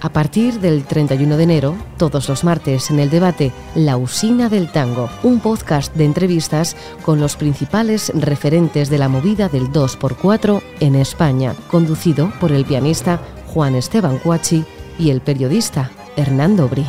A partir del 31 de enero, todos los martes en el debate La Usina del Tango, un podcast de entrevistas con los principales referentes de la movida del 2x4 en España, conducido por el pianista Juan Esteban Cuachi y el periodista Hernando Bri.